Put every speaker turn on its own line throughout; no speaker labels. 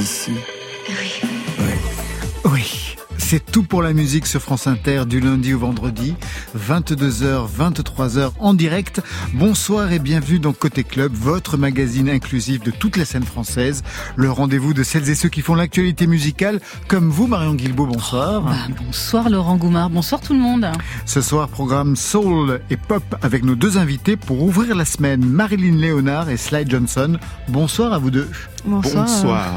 ici.
Oui.
Oui. C'est tout pour la musique sur France Inter du lundi au vendredi, 22h, 23h en direct. Bonsoir et bienvenue dans Côté Club, votre magazine inclusif de toute la scène française. Le rendez-vous de celles et ceux qui font l'actualité musicale, comme vous, Marion Guilbault, bonsoir.
Bah, bonsoir Laurent Goumard, bonsoir tout le monde.
Ce soir, programme Soul et Pop avec nos deux invités pour ouvrir la semaine, Marilyn Léonard et Sly Johnson. Bonsoir à vous deux.
Bonsoir.
Bonsoir.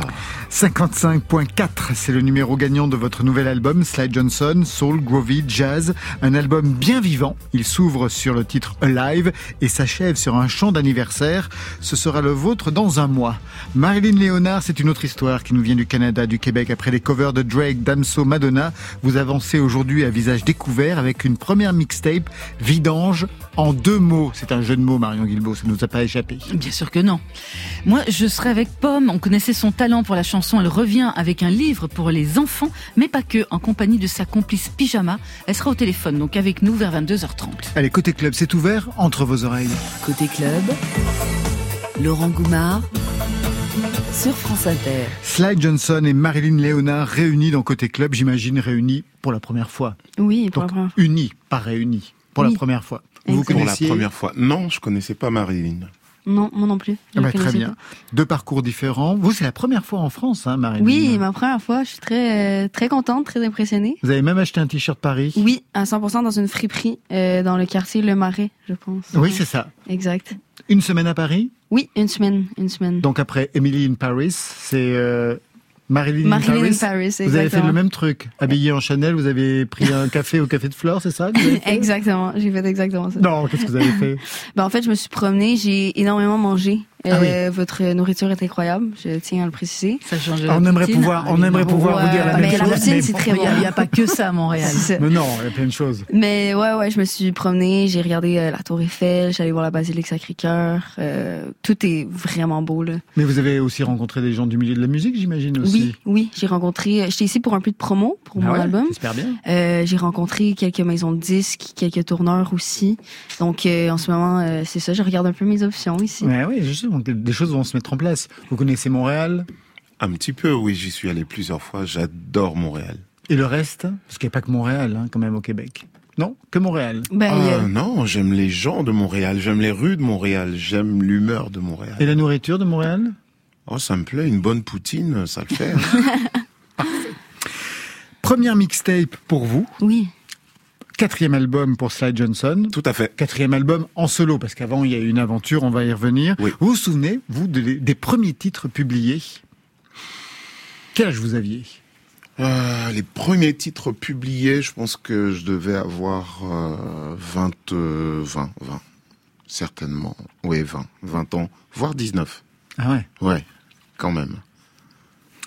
55.4, c'est le numéro gagnant de votre nouvel album, Sly Johnson, Soul, Groovy, Jazz. Un album bien vivant. Il s'ouvre sur le titre Alive et s'achève sur un chant d'anniversaire. Ce sera le vôtre dans un mois. Marilyn Léonard, c'est une autre histoire qui nous vient du Canada, du Québec. Après les covers de Drake, Damso, Madonna, vous avancez aujourd'hui à visage découvert avec une première mixtape, Vidange, en deux mots. C'est un jeu de mots, Marion Guilbault, ça ne nous a pas échappé.
Bien sûr que non. Moi, je serai avec On connaissait son talent pour la chanson. Elle revient avec un livre pour les enfants, mais pas que, en compagnie de sa complice Pyjama. Elle sera au téléphone, donc avec nous vers 22h30.
Allez, côté club, c'est ouvert entre vos oreilles.
Côté club, Laurent Goumard sur France Inter.
Sly Johnson et Marilyn Léonard réunis dans Côté Club, j'imagine réunis pour la première fois.
Oui, pour
Donc
la première fois.
unis, pas réunis, pour la première fois. Vous.
Pour la première fois. Non, je connaissais pas Marilyn.
Non, moi non plus. Je
Ah bah, Très bien.
pas.
Deux parcours différents. Vous, c'est la première fois en France, hein, Marilyn
Oui, ma première fois, je suis très, euh, très contente, très impressionnée.
Vous avez même acheté un t-shirt Paris
Oui, à 100% dans une friperie euh, dans le quartier Le Marais, je pense.
Oui, c'est ça.
Exact.
Une semaine à Paris?
Oui, une semaine, une semaine.
Donc après Emily in Paris, c'est euh, Marilyn,
Marilyn
Paris.
Paris, exactement.
Vous avez fait le même truc. Habillé en Chanel, vous avez pris un café au Café de Flore, c'est ça
Exactement, j'ai fait exactement ça.
Non, qu'est-ce que vous avez fait?
Ben, en fait, je me suis promenée, j'ai énormément mangé.
Ah
Euh, Votre nourriture est incroyable, je tiens à le préciser.
Ça change
On
la
aimerait
poutine.
pouvoir, on aimerait pouvoir
Ouais,
vous dire la
mais
même
la
chose. mais
c'est
bon.
très
Il n'y a,
bon.
il y a pas que ça à Montréal.
Mais non, il y a plein de choses.
Mais ouais, ouais, je me suis promenée, j'ai regardé euh, la Tour Eiffel, j'allais voir la basilique Sacré-Cœur. euh, tout est vraiment beau là.
Mais vous avez aussi rencontré des gens du milieu de la musique, j'imagine aussi.
Oui, oui, j'ai rencontré. J'étais ici pour un peu de promo pour
Ah
mon
ouais,
album.
J'espère bien.
Euh, j'ai rencontré quelques maisons de disques, quelques tourneurs aussi. Donc euh, en ce moment, euh, c'est ça, je regarde un peu mes options ici.
Ouais, oui, justement, des- des choses vont se mettre en place. Vous connaissez Montréal?
Un petit peu, oui, j'y suis allé plusieurs fois. J'adore Montréal.
et le reste? Parce qu'il n'y a pas que Montréal, hein, quand même, au Québec. Non, que Montréal.
Ben, a-
Ah, non, j'aime les gens de Montréal, j'aime les rues de Montréal, j'aime l'humeur de Montréal.
Et la nourriture de Montréal?
Oh, ça me plaît, une bonne poutine, ça le fait. hein.
Première mixtape pour vous,
oui,
quatrième album pour Sly Johnson.
Tout à fait.
Quatrième album en solo, parce qu'avant il y a eu une aventure, on va y revenir.
Oui.
Vous vous souvenez, vous, de- des premiers titres publiés? Quel âge vous aviez?
Euh, les premiers titres publiés, je pense que je devais avoir euh, 20, euh, 20, 20, certainement. Oui, 20, 20 ans, voire 19.
Ah ouais
Ouais, quand même.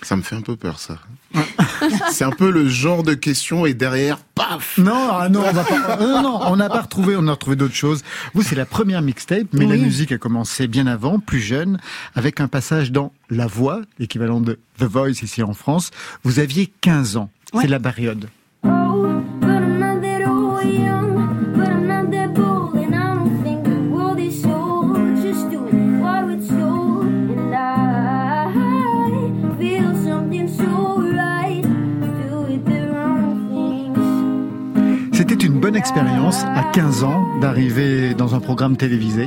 Ça me fait un peu peur, ça. C'est un peu le genre de question et derrière, paf
Non, ah non, on va pas. Non, non, on n'a pas retrouvé, on a retrouvé d'autres choses. Vous, c'est la première mixtape, mais la musique a commencé bien avant, plus jeune, avec un passage dans La Voix, l'équivalent de The Voice ici en France. Vous aviez 15 ans.
Ouais.
C'est la période. Bonne expérience à 15 ans d'arriver dans un programme télévisé.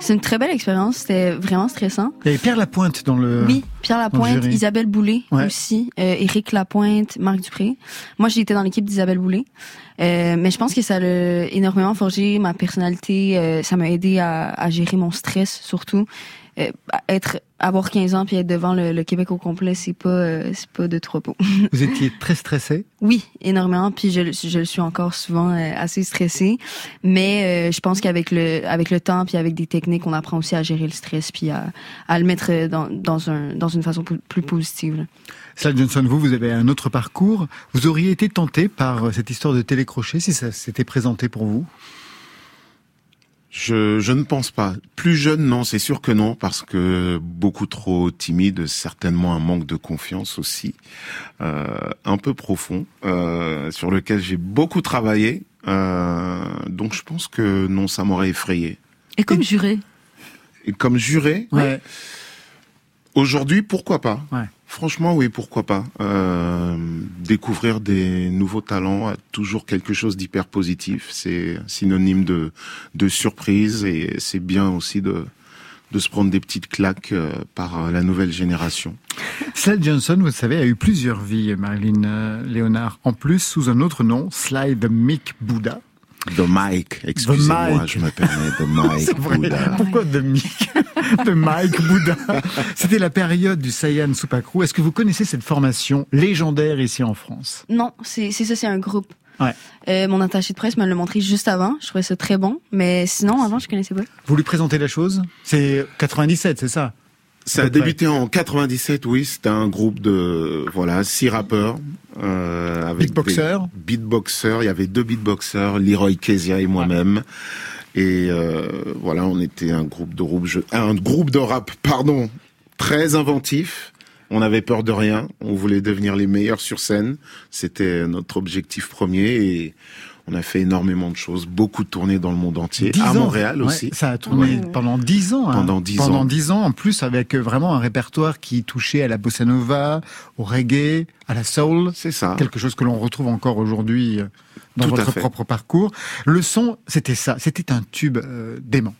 c'est une très belle expérience. C'était vraiment stressant.
Il y avait Pierre Lapointe dans le.
Oui, Pierre Lapointe. Isabelle Boulay
Ouais.
aussi, euh, Éric Lapointe, Marc Dupré. Moi, été dans l'équipe d'Isabelle Boulay. Euh, mais je pense que ça a énormément forgé ma personnalité. euh, ça m'a aidé à, à gérer mon stress, surtout. Euh, être avoir 15 ans puis être devant le, le Québec au complet, c'est pas euh, c'est pas de trop beau.
Vous étiez très stressé?
Oui, énormément. Puis je, le- je le suis encore souvent euh, assez stressée. Mais euh, je pense qu'avec le avec le temps puis avec des techniques, on apprend aussi à gérer le stress puis à, à le mettre dans, dans un dans une façon plus, positive.
Sally Johnson, vous, vous avez un autre parcours. Vous auriez été tenté par cette histoire de télécrochet si ça s'était présenté pour vous?
Je, je ne pense pas. Plus jeune, non, c'est sûr que non, parce que beaucoup trop timide, certainement un manque de confiance aussi, euh, un peu profond, euh, sur lequel j'ai beaucoup travaillé. Euh, donc je pense que non, ça m'aurait effrayé.
Et comme juré?
Et comme juré,
Ouais.
aujourd'hui, pourquoi pas?
Ouais.
Franchement, oui, pourquoi pas. Euh, découvrir des nouveaux talents a toujours quelque chose d'hyper positif. C'est synonyme de, de surprise et c'est bien aussi de, de se prendre des petites claques euh, par la nouvelle génération.
Slade Johnson, vous savez, a eu plusieurs vies, Marilyn euh, Léonard. En plus, sous un autre nom, Sly the Mick Buddha.
The Mike, excusez-moi,
Mike.
je me permets, The Mike. Buddha.
Pourquoi de Mick De Mike Buddha. C'était la période du Saiyan Supakru. Est-ce que vous connaissez cette formation légendaire ici en France?
Non, c'est ça, c'est un groupe.
Ouais.
Euh, mon attaché de presse me l'a montré juste avant. Je trouvais ça très bon. Mais sinon, avant, je connaissais pas.
Vous lui présentez la chose? C'est 97, c'est ça?
Ça a débuté en 97, oui. C'était un groupe de voilà six rappeurs euh, avec
Beatboxers.
des beatboxers. Il y avait deux beatboxers, Leroy Kezia et moi-même. Et euh, voilà, on était un groupe de rap, un groupe de rap, pardon, très inventif. On n'avait peur de rien. On voulait devenir les meilleurs sur scène. C'était notre objectif premier et on a fait énormément de choses, beaucoup de tournées dans le monde entier,
Dix
à
ans.
Montréal
Ouais,
aussi.
Ça a tourné
Ouais.
pendant dix ans. hein.
Pendant dix
Pendant
ans.
dix ans, en plus, avec euh, vraiment un répertoire qui touchait à la bossa nova, au reggae, à la soul.
C'est ça.
Quelque chose que l'on retrouve encore aujourd'hui euh, dans
Tout
votre propre parcours. Le son, c'était ça. C'était un tube euh, dément.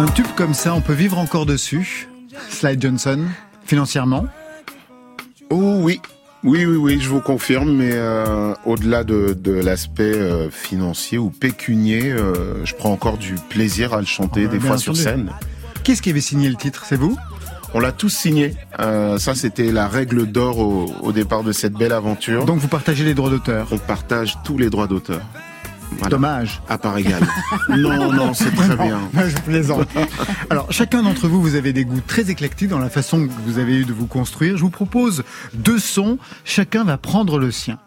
Un tube comme ça, on peut vivre encore dessus. Slide Johnson, financièrement.
Oh oui, oui, oui, oui, je vous confirme, mais euh, au-delà de, de l'aspect euh, financier ou pécunier, euh, je prends encore du plaisir à le chanter
Ah bah,
des fois sur scène.
Qu'est-ce qui avait signé le titre? C'est vous?
On l'a tous signé. Euh, ça, c'était la règle d'or au, au départ de cette belle aventure.
Donc vous partagez les droits d'auteur.
on partage tous les droits d'auteur. Voilà.
Dommage.
À part égal. non, non, c'est très bien.
Je plaisante. Alors, chacun d'entre vous, vous avez des goûts très éclectiques dans la façon que vous avez eu de vous construire. Je vous propose deux sons. Chacun va prendre le sien.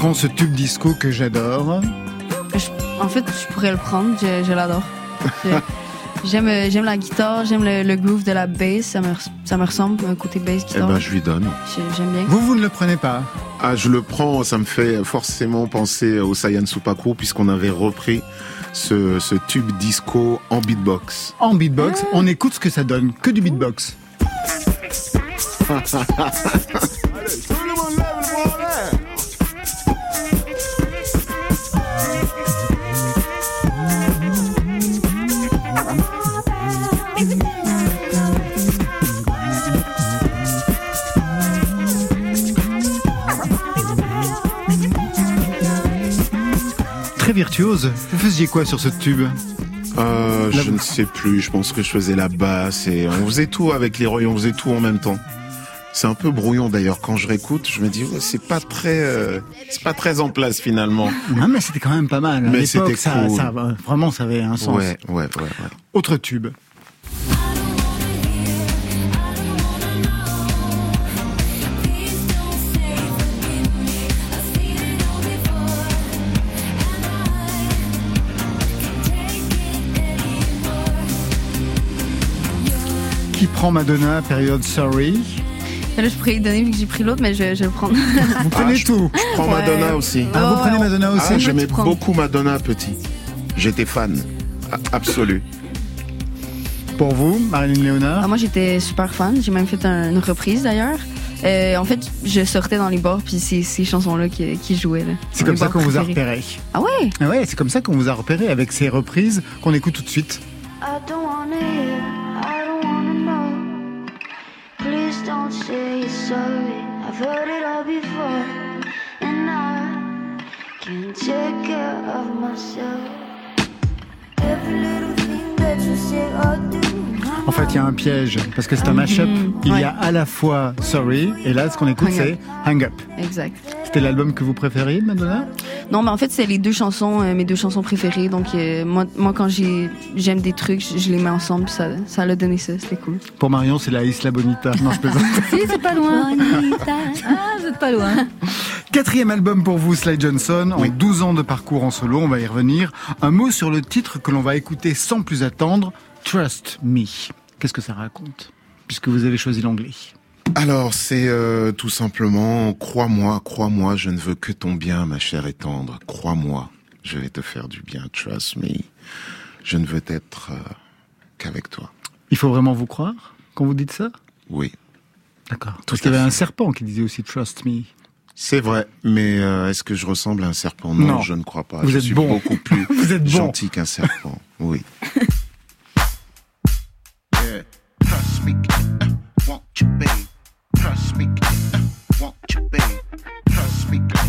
Bell.
Qui est-ce qui prend ce tube disco que j'adore
en fait, je pourrais le prendre. Je, je l'adore. J'aime, j'aime la guitare, j'aime le, le groove de la bass, ça me, ça me ressemble, un côté bass
Eh
guitare.
ben, je lui donne.
J'ai- J'aime bien.
Vous, vous ne le prenez pas?
Ah, je le prends, ça me fait forcément penser au Saiyan Supakru puisqu'on avait repris ce, ce tube disco en beatbox.
En beatbox, on écoute ce que ça donne. Que du beatbox. virtuose. Vous faisiez quoi sur ce tube
Euh, je ne sais plus, je pense que je faisais la basse et on faisait tout avec les on faisait tout en même temps. C'est un peu brouillon d'ailleurs quand je réécoute, je me dis ouais, c'est pas très euh, c'est pas très en place finalement.
Non, mais c'était quand même pas mal. À
Mais c'était
ça, ça, vraiment, ça avait un sens.
Ouais, ouais, ouais, ouais.
Autre tube. Qui prend Madonna, période Sorry
Là, je pourrais y donner vu que j'ai pris l'autre, mais je, je vais le prendre.
Vous prenez
je-
tout.
Je prends
Ouais.
Madonna aussi.
Ah, vous prenez Madonna aussi
Ah,
je-
j'aimais beaucoup Madonna petit. J'étais fan. Absolu.
Pour vous, Marilyn Léonard
Ah, moi, j'étais super fan. J'ai même fait un- une reprise d'ailleurs. Euh, en fait, je sortais dans les bars, puis c'est ces chansons-là qui, qui jouaient.
C'est comme ça qu'on vous a repéré.
Ah ouais?
Ah ouais, c'est comme ça qu'on vous a repéré avec ces reprises qu'on écoute tout de suite.
I don't wanna say you're sorry. I've heard it all before, and I can't take care of myself. Every little thing that you say or do.
En fait, il y a un piège, parce que c'est un mashup. Il y a à la fois Sorry, et là, ce qu'on écoute,
Hang
c'est
Up.
Hang Up.
Exact.
C'était l'album que vous préfériez, Madonna?
Non, mais en fait, c'est les deux chansons, euh, mes deux chansons préférées. Donc, euh, moi, moi, quand j'ai, j'aime des trucs, je, je les mets ensemble. Ça, ça l'a donné ça. C'était cool.
Pour Marion, c'est la Isla Bonita. Non, je plaisante.
Si, c'est pas loin. Ah, vous êtes pas loin.
Quatrième album pour vous, Sly Johnson, en 12 ans de parcours en solo, on va y revenir. Un mot sur le titre que l'on va écouter sans plus attendre, Trust Me. Qu'est-ce que ça raconte Puisque vous avez choisi l'anglais?
Alors, c'est euh, tout simplement, crois-moi, crois-moi, je ne veux que ton bien, ma chère et tendre. Crois-moi, je vais te faire du bien. Trust me. Je ne veux être euh, qu'avec toi.
Il faut vraiment vous croire quand vous dites ça?
Oui,
D'accord. Parce qu'il y avait un serpent qui disait aussi Trust Me.
c'est vrai. Mais euh, est-ce que je ressemble à un serpent? Non,
Non.
je ne crois pas.
Vous
je
êtes
suis
bon.
beaucoup plus
Vous êtes bon.
gentil qu'un serpent. Oui.
Me, uh, won't you, babe? Trust me, uh, won't you, babe? Trust me, uh.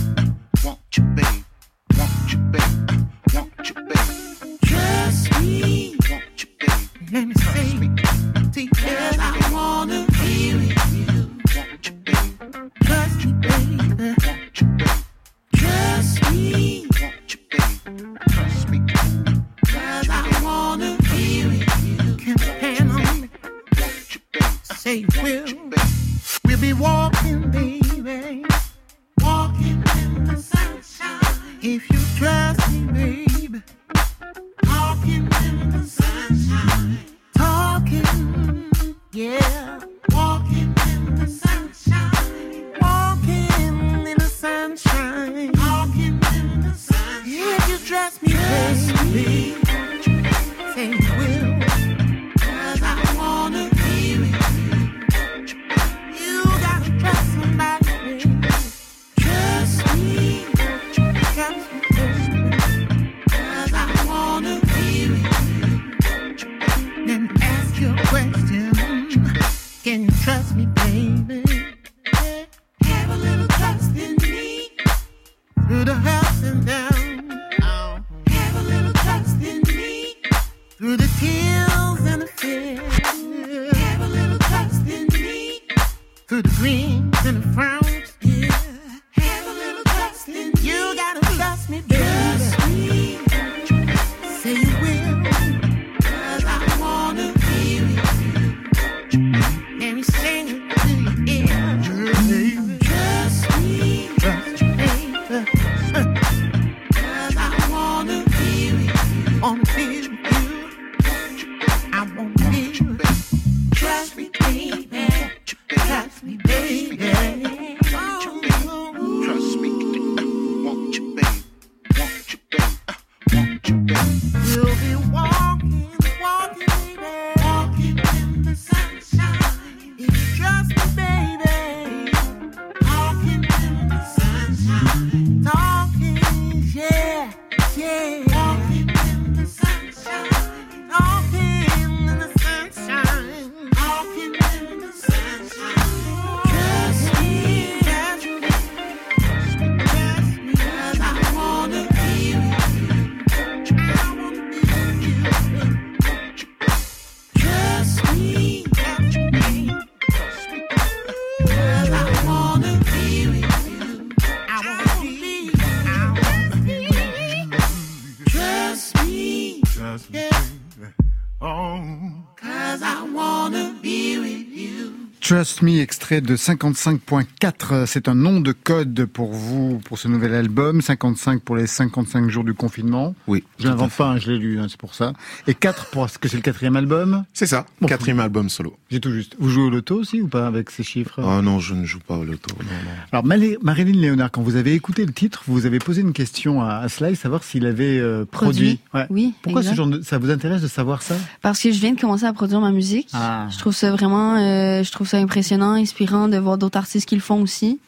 Me,
extrait de 55.4. C'est un nom de code pour vous, pour ce nouvel album. 55 pour les 55 jours du confinement.
Oui.
Je l'invente pas, hein, je l'ai lu, hein, c'est pour ça. Et 4 parce que c'est le quatrième album.
C'est ça.
Bon.
Quatrième album solo.
J'ai tout juste. Vous jouez au loto aussi ou pas avec ces chiffres?
Oh non, je ne joue pas au loto. Non, non.
Alors Marilyn Léonard, quand vous avez écouté le titre, vous avez posé une question à, à Sly, savoir s'il avait euh, produit.
Produit.
Ouais.
Oui.
Pourquoi
exact.
ce genre de, ça vous intéresse de savoir ça?
Parce que je viens de commencer à produire ma musique.
Ah.
Je trouve ça vraiment, euh, je trouve ça impressionnant, inspirant de voir d'autres artistes qui le font aussi.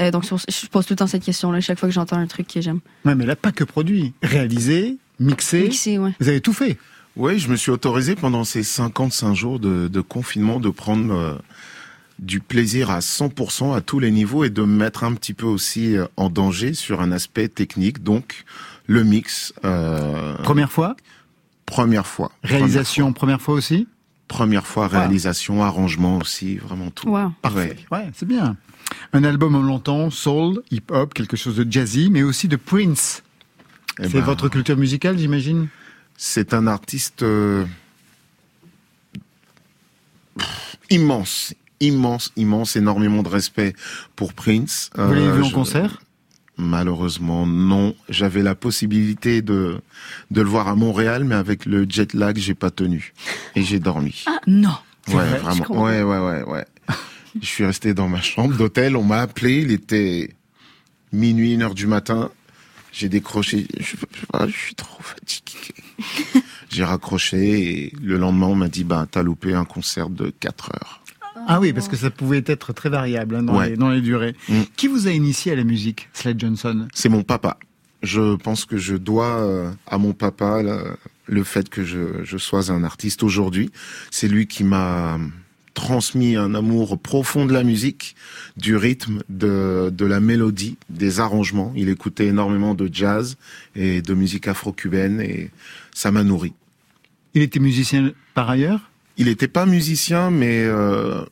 Euh, donc, je pose tout le temps cette question-là chaque fois que j'entends un truc que j'aime.
Ouais, mais là pas que produit, réalisé, mixé.
Mixé, ouais.
Vous avez tout fait.
Oui, je me suis autorisé pendant ces 55 jours de, de confinement de prendre euh, du plaisir à 100% à tous les niveaux et de me mettre un petit peu aussi euh, en danger sur un aspect technique, donc le mix. euh,
Première fois,
première fois.
réalisation première fois aussi?
Première fois, réalisation, arrangement aussi, vraiment tout.
Wow.
Ouais.
Ouais, c'est bien. Un album en longtemps, soul, hip-hop, quelque chose de jazzy, mais aussi de Prince.
Eh
C'est
ben,
votre culture musicale, j'imagine?
C'est un artiste euh, immense, immense, immense, énormément de respect pour Prince.
Vous l'avez
Euh,
vu en
je-
concert?
Malheureusement, non. J'avais la possibilité de de le voir à Montréal, mais avec le jet lag, j'ai pas tenu et j'ai dormi.
Non.
C'est
ouais,
vrai,
vraiment. Ouais, ouais, ouais, ouais. je suis resté dans ma chambre d'hôtel. On m'a appelé. Il était minuit, une heure du matin. J'ai décroché. Je, je sais pas, je suis trop fatigué. j'ai raccroché et le lendemain, on m'a dit, bah, t'as loupé un concert de 4 heures.
Ah oui, parce que ça pouvait être très variable hein, dans,
Ouais.
les, dans les durées.
Mm.
Qui vous a initié à la musique, Slade Johnson?
C'est mon papa. Je pense que je dois euh, à mon papa le, le fait que je, je sois un artiste aujourd'hui. C'est lui qui m'a transmis un amour profond de la musique, du rythme, de, de la mélodie, des arrangements. Il écoutait énormément de jazz et de musique afro-cubaine et ça m'a nourri.
Il était musicien par ailleurs?
Il n'était pas musicien, mais euh,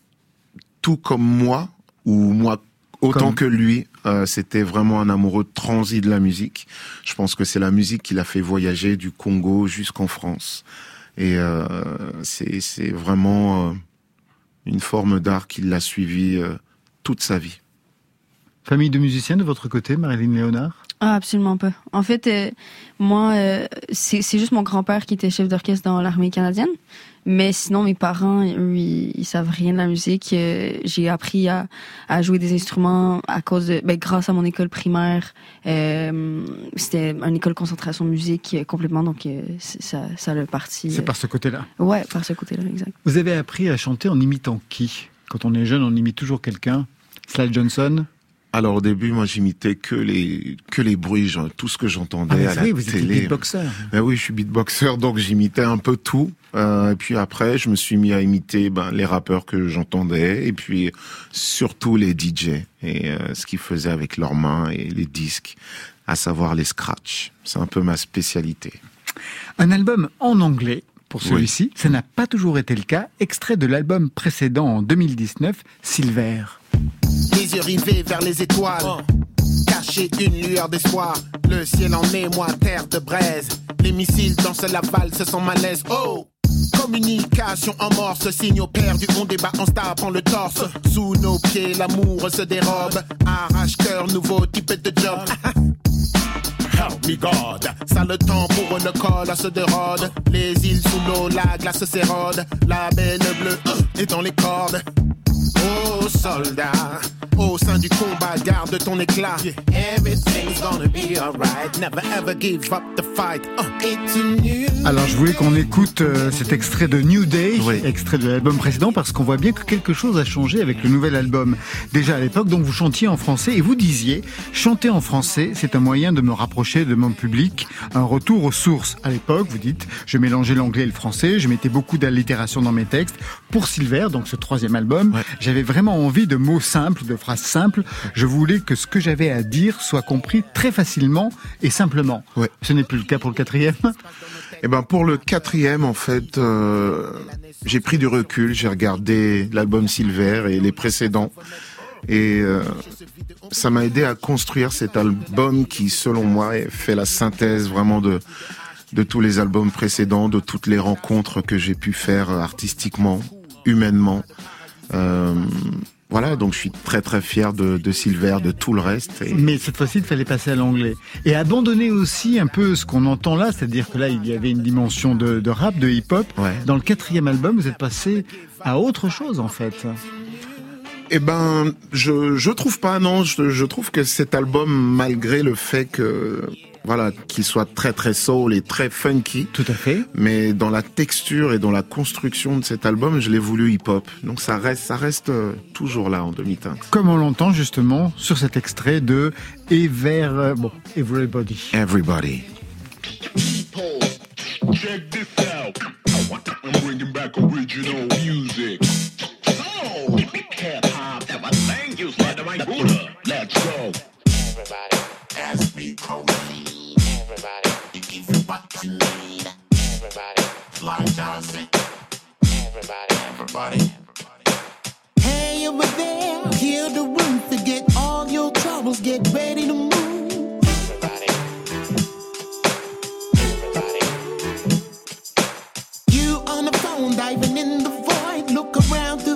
tout comme moi, ou moi autant
Comme-
que lui, euh, c'était vraiment un amoureux transi de la musique. Je pense que c'est la musique qui l'a fait voyager du Congo jusqu'en France. Et euh, c'est vraiment euh, une forme d'art qui l'a suivi euh, toute sa vie.
Famille de musiciens de votre côté, Marilyn Léonard?
Ah, absolument pas. En fait, euh, moi, euh, c'est juste mon grand-père qui était chef d'orchestre dans l'armée canadienne. Mais sinon, mes parents, eux, ils, ils savent rien de la musique. Euh, J'ai appris à, à jouer des instruments à cause de, ben, grâce à mon école primaire. Euh, C'était une école concentration musique euh, complètement, donc ça, ça le parti.
C'est par ce côté-là.
Ouais, par ce côté-là, exact.
Vous avez appris à chanter en imitant qui? Quand on est jeune, on imite toujours quelqu'un. Slade Johnson
Alors au début, moi j'imitais que les que les bruits, genre, tout ce que j'entendais
Ah,
à la
oui, vous
télé.
beatboxer.
Ben oui, je suis beatboxer, donc j'imitais un peu tout. Euh, et puis après, je me suis mis à imiter ben, les rappeurs que j'entendais, et puis surtout les DJ et euh, ce qu'ils faisaient avec leurs mains et les disques, à savoir les scratchs. C'est un peu ma spécialité.
Un album en anglais pour
Oui.
celui-ci. Ça n'a pas toujours été le cas. Extrait de l'album précédent en 2019, Silver.
Les yeux rivés vers les étoiles. Cacher une lueur d'espoir. Le ciel en émoi, terre de braise. Les missiles dansent la valse sans malaise. Oh! Communication en morse, signaux perdus, on débat, on se tapant le torse. Sous nos pieds, l'amour se dérobe. Arrache-cœur, nouveau type de job. Help me God. Ça le temps pour une colasse de rôde. Les îles sous l'eau, la glace s'érode. La belle bleue euh, est dans les cordes. Oh soldat, au sein du combat, garde ton éclat. Everything's gonna be alright. Never ever give up the fight. Uh, it's a new
Alors je voulais qu'on écoute euh, cet extrait de New Day,
Oui.
extrait de l'album précédent, parce qu'on voit bien que quelque chose a changé avec le nouvel album. Déjà à l'époque, donc vous chantiez en français et vous disiez, chanter en français, c'est un moyen de me rapprocher de mon public, un retour aux sources. À l'époque, vous dites, je mélangeais l'anglais et le français, je mettais beaucoup d'allitération dans mes textes. Pour Silver, donc ce troisième album,
Ouais.
j'avais vraiment envie de mots simples, de phrases simples. Je voulais que ce que j'avais à dire soit compris très facilement et simplement.
Ouais.
Ce n'est plus le cas pour le quatrième.
Et ben pour le quatrième, en fait, euh, j'ai pris du recul, j'ai regardé l'album Silver et les précédents, et euh, ça m'a aidé à construire cet album qui, selon moi, fait la synthèse vraiment de de tous les albums précédents, de toutes les rencontres que j'ai pu faire artistiquement, humainement. Euh, voilà, donc je suis très très fier de, de Silver, de tout le reste. Et...
Mais cette fois-ci, il fallait passer à l'anglais. Et abandonner aussi un peu ce qu'on entend là, c'est-à-dire que là, il y avait une dimension de, de rap, de hip-hop.
Ouais.
Dans le quatrième album, vous êtes passé à autre chose, en fait.
Eh ben, je je trouve pas non. Je, je trouve que cet album, malgré le fait que voilà qu'il soit très très soul et très funky,
Tout à fait.
mais dans la texture et dans la construction de cet album, je l'ai voulu hip-hop. Donc ça reste ça reste euh, toujours là en demi-teinte.
Comme on l'entend justement sur cet extrait de Et vers... euh, Bon, Everybody.
Everybody.
Check this out. I'm bringing back original music. Oh, hip hop. Thank you, Slider. My Buddha. Let's go.
Everybody, what. Everybody, fly Johnson. Everybody.
Hey over there, hear the room, forget all your troubles, get ready to move. You on the phone, diving in the void, look around to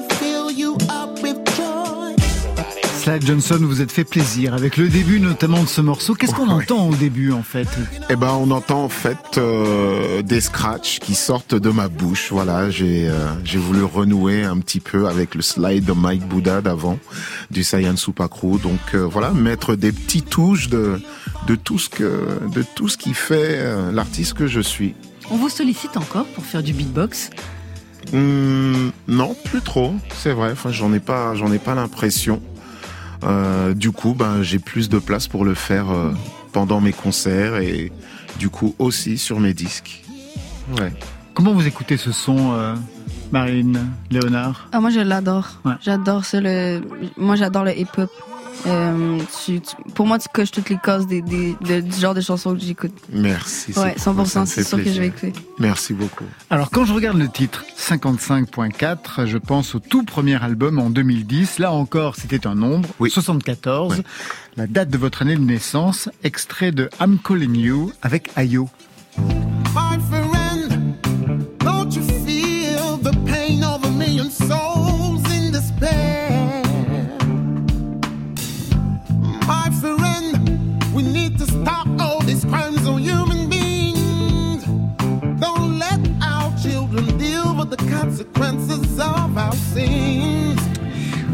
Slade Johnson, vous êtes fait plaisir avec le début notamment de ce morceau. Qu'est-ce qu'on
Ouais.
entend au début en fait?
Eh ben, on entend en fait euh, des scratchs qui sortent de ma bouche. Voilà, j'ai euh, j'ai voulu renouer un petit peu avec le slide de Mike Bouddha d'avant, du Saiyan Supakru. Donc euh, voilà, mettre des petites touches de de tout ce que de tout ce qui fait euh, l'artiste que je suis.
On vous sollicite encore pour faire du beatbox?
Hum, non, plus trop. C'est vrai. Enfin, j'en ai pas, j'en ai pas l'impression. Euh, du coup, ben, j'ai plus de place pour le faire euh, pendant mes concerts et du coup aussi sur mes disques. Ouais.
Comment vous écoutez ce son, euh, Marine, Léonard?
Ah, moi, je l'adore.
Ouais.
J'adore. Le... Moi, j'adore le hip-hop. Euh, tu- tu- pour moi, tu coches toutes les cases des, des- de- du genre de chansons que j'écoute.
Merci.
Ouais,
c'est- ça me
100%,
fait
c'est sûr que je vais écouter.
Merci beaucoup.
Alors quand je regarde le titre 55.4, je pense au tout premier album en 2010. Là encore, c'était un nombre,
Oui.
74.
Ouais.
La date de votre année de naissance, extrait de I'm Calling You avec Ayo.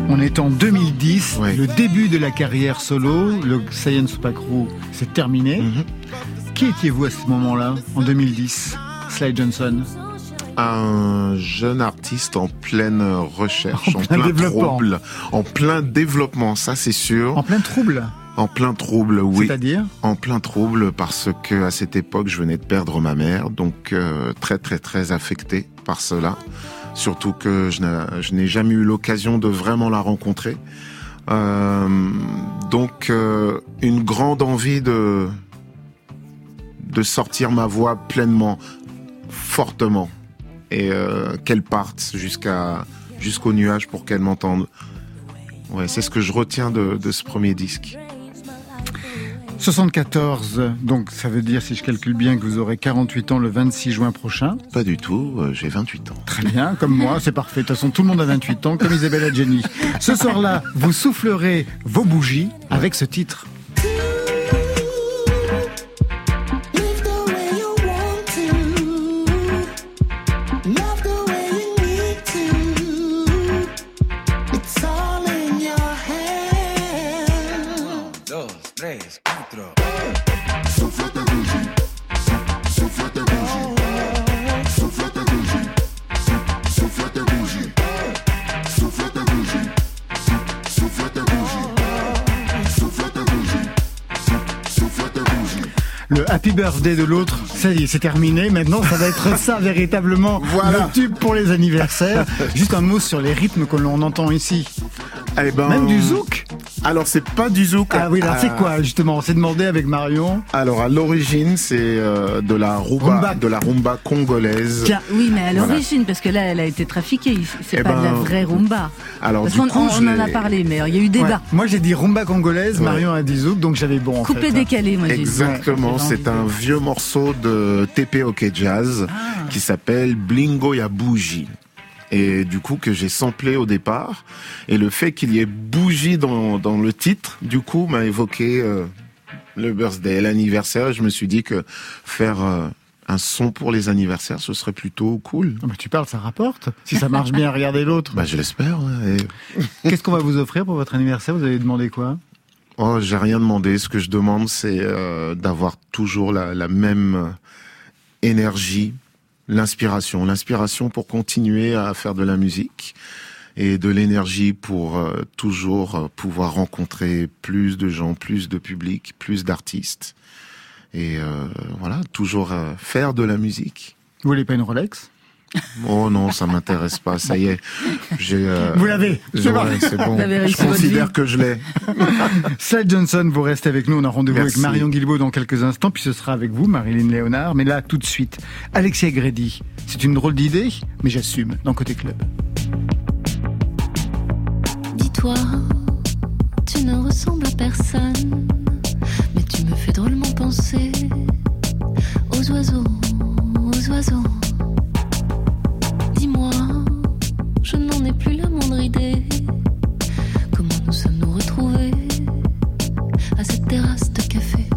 On
est en 2010,
Ouais.
le début de la carrière solo, le Saiyan Supakru, c'est terminé.
Mhm.
Qui étiez-vous à ce moment-là, en 2010 Slade Johnson?
Un jeune artiste en pleine recherche,
En
en,
plein
trouble, en plein développement, ça c'est sûr.
En plein trouble,
En plein trouble, oui.
c'est-à-dire?
En plein trouble parce que à cette époque je venais de perdre ma mère, donc euh, très très très affecté par cela. Surtout que je n'ai- jamais eu l'occasion de vraiment la rencontrer. Euh, donc euh, une grande envie de de sortir ma voix pleinement, fortement, et euh, qu'elle parte jusqu'à jusqu'au nuage pour qu'elle m'entende. Ouais, c'est ce que je retiens de ce premier disque.
74, donc ça veut dire, si je calcule bien, que vous aurez 48 ans le 26 juin prochain.
Pas du tout, euh, j'ai 28 ans.
Très bien, comme moi, c'est parfait. De toute façon, tout le monde a 28 ans, comme Isabelle Adjani. Ce soir-là, vous soufflerez vos bougies avec ce titre. Happy Birthday de l'autre, ça y est, c'est terminé. Maintenant, ça va être ça véritablement
Voilà.
le tube pour les anniversaires. Juste un mot sur les rythmes que l'on entend ici.
Eh ben,
Même du zouk
Alors c'est pas du zouk.
Ah oui, là, c'est
Euh,
quoi justement? On s'est demandé avec Marion.
Alors à l'origine c'est euh, de la rumba,
Rumba.
de la rumba congolaise.
Tiens, oui, mais à
Voilà.
l'origine, parce que là, elle a été trafiquée. C'est
Eh
pas de la
ben,
vraie rumba.
Alors
Parce
du
qu'on
coup
on, en a parlé, mais il y a eu débat.
Ouais. Moi, j'ai dit rumba congolaise,
Ouais.
Marion a dit zouk, donc j'avais bon en
Couplet
fait.
décalé, moi j'ai dit.
Exactement, c'est un vieux morceau de TP OK Jazz
Ah.
qui s'appelle Blingo ya Bougie. Et du coup que j'ai samplé au départ. Et le fait qu'il y ait bougie dans, dans le titre, du coup, m'a évoqué euh, le birthday, l'anniversaire. Et je me suis dit que faire euh, un son pour les anniversaires, ce serait plutôt cool.
Ah bah, tu parles, ça rapporte. Si ça marche bien, regardez l'autre.
Bah, je l'espère. ouais. Et-
Qu'est-ce qu'on va vous offrir pour votre anniversaire? Vous avez demandé quoi?
Oh, j'ai rien demandé. Ce que je demande, c'est euh, d'avoir toujours la, la même énergie, l'inspiration, l'inspiration pour continuer à faire de la musique et de l'énergie pour euh, toujours euh, pouvoir rencontrer plus de gens, plus de public, plus d'artistes. Et euh, voilà, toujours euh, faire de la musique.
Vous voulez pas une Rolex?
Oh non, ça m'intéresse pas. Ça y est, j'ai. euh,
Vous l'avez, c'est bon.
ouais, c'est bon.
Vous avez
Je considère que je l'ai.
Slade Johnson, vous restez avec nous. On a rendez-vous avec. Marion Guilbault dans quelques instants, puis ce sera avec vous, Marilyn Léonard. Mais là, tout de suite, Alexia Grédy. C'est une drôle d'idée, mais j'assume dans Côté Club.
Dis-toi, tu ne ressembles à personne, mais tu me fais drôlement penser aux oiseaux, aux oiseaux. Je n'en ai plus la moindre idée. Comment nous sommes-nous retrouvés à cette terrasse de café?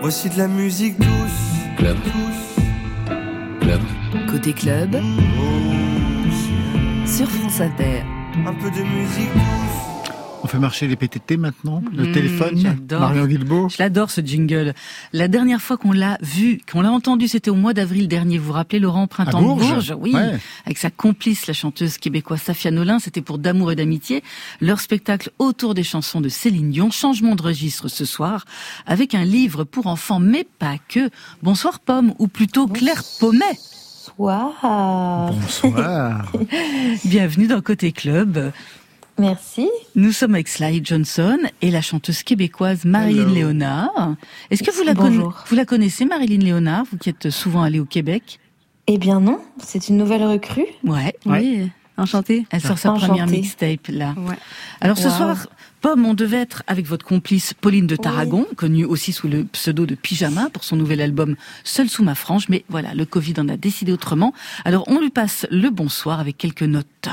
Voici de la musique douce.
club. Club.
Côté club,
Oh,
sur France Inter.
un peu de musique douce.
Fait marcher les PTT maintenant, le
Mmh,
téléphone.
j'adore.
Marion Villebo.
Je l'adore ce jingle. La dernière fois qu'on l'a vu, qu'on l'a entendu, c'était au mois d'avril dernier. Vous vous rappelez Laurent
À
Printemps de
Bourges.
Bourges? Oui,
Ouais.
avec sa complice, la chanteuse québécoise Safia Nolin. C'était pour d'amour et d'amitié. Leur spectacle autour des chansons de Céline Dion. Changement de registre ce soir avec un livre pour enfants, mais pas que. Bonsoir Pomme, ou plutôt Claire Pommet.
Bonsoir.
Bonsoir.
Bienvenue dans Côté Club.
Merci.
Nous sommes avec Sly Johnson et la chanteuse québécoise Marilyn
Hello.
Léonard. Est-ce que vous la,
Bonjour.
vous la connaissez, Marilyn Léonard, vous qui êtes souvent allée au Québec?
Eh bien non, c'est une nouvelle recrue.
Ouais.
Oui, enchantée.
Elle sort sa
Enchantée.
première mixtape là.
Ouais.
Alors ce
Wow.
soir, Pomme, on devait être avec votre complice Pauline de Tarragon, connue aussi sous le pseudo de Pyjama pour son nouvel album Seul sous ma frange, mais voilà, le Covid en a décidé autrement. Alors on lui passe le bonsoir avec quelques notes.